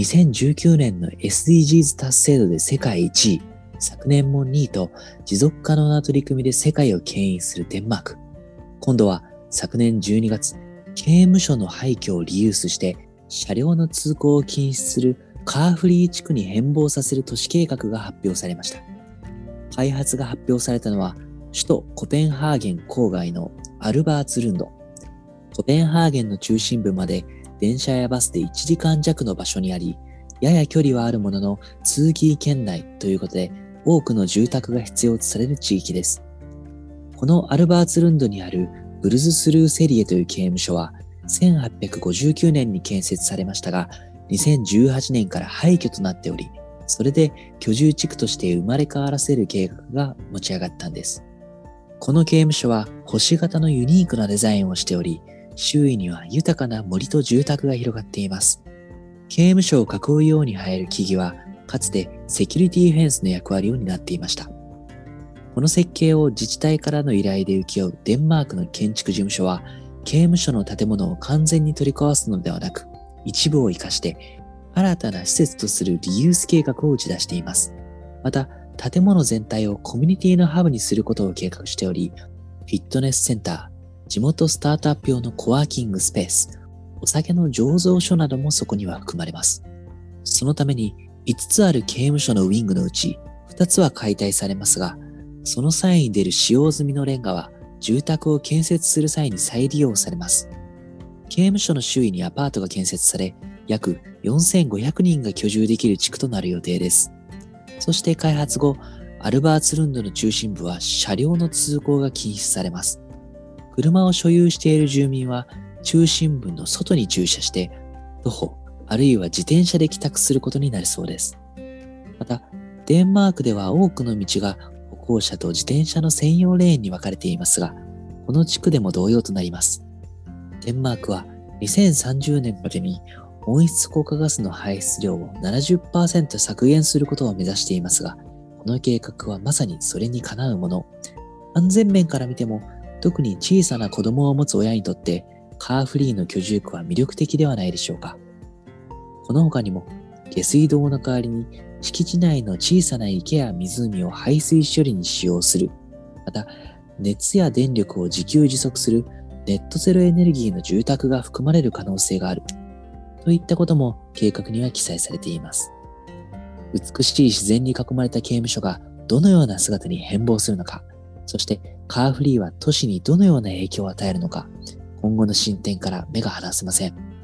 2019年の SDGs 達成度で世界1位、昨年も2位と持続可能な取り組みで世界を牽引するデンマーク。今度は昨年12月、刑務所の廃墟をリユースして車両の通行を禁止するカーフリー地区に変貌させる都市計画が発表されました。開発が発表されたのは首都コペンハーゲン郊外のアルバーツルンド。コペンハーゲンの中心部まで電車やバスで1時間弱の場所にあり、やや距離はあるものの通勤圏内ということで多くの住宅が必要とされる地域です。このアルバーツルンドにあるブルズスルーセリエという刑務所は1859年に建設されましたが、2018年から廃墟となっており、それで居住地区として生まれ変わらせる計画が持ち上がったんです。この刑務所は星型のユニークなデザインをしており、周囲には豊かな森と住宅が広がっています。刑務所を囲うように生える木々は、かつてセキュリティフェンスの役割を担っていました。この設計を自治体からの依頼で請け負うデンマークの建築事務所は、刑務所の建物を完全に取り壊すのではなく、一部を活かして新たな施設とするリユース計画を打ち出しています。また、建物全体をコミュニティのハブにすることを計画しており、フィットネスセンター、地元スタートアップ用のコワーキングスペース、お酒の醸造所などもそこには含まれます。そのために5つある刑務所のウィングのうち2つは解体されますが、その際に出る使用済みのレンガは住宅を建設する際に再利用されます。刑務所の周囲にアパートが建設され、約4500人が居住できる地区となる予定です。そして開発後、アルバーツルンドの中心部は車両の通行が禁止されます。車を所有している住民は中心部の外に駐車して徒歩あるいは自転車で帰宅することになるそうです。また、デンマークでは多くの道が歩行者と自転車の専用レーンに分かれていますが、この地区でも同様となります。デンマークは2030年までに温室効果ガスの排出量を70%削減することを目指していますが、この計画はまさにそれにかなうもの。安全面から見ても、特に小さな子供を持つ親にとって、カーフリーの居住区は魅力的ではないでしょうか。この他にも、下水道の代わりに敷地内の小さな池や湖を排水処理に使用する。また、熱や電力を自給自足するネットゼロエネルギーの住宅が含まれる可能性がある。といったことも計画には記載されています。美しい自然に囲まれた刑務所がどのような姿に変貌するのか、そしてカーフリーは都市にどのような影響を与えるのか、今後の進展から目が離せません。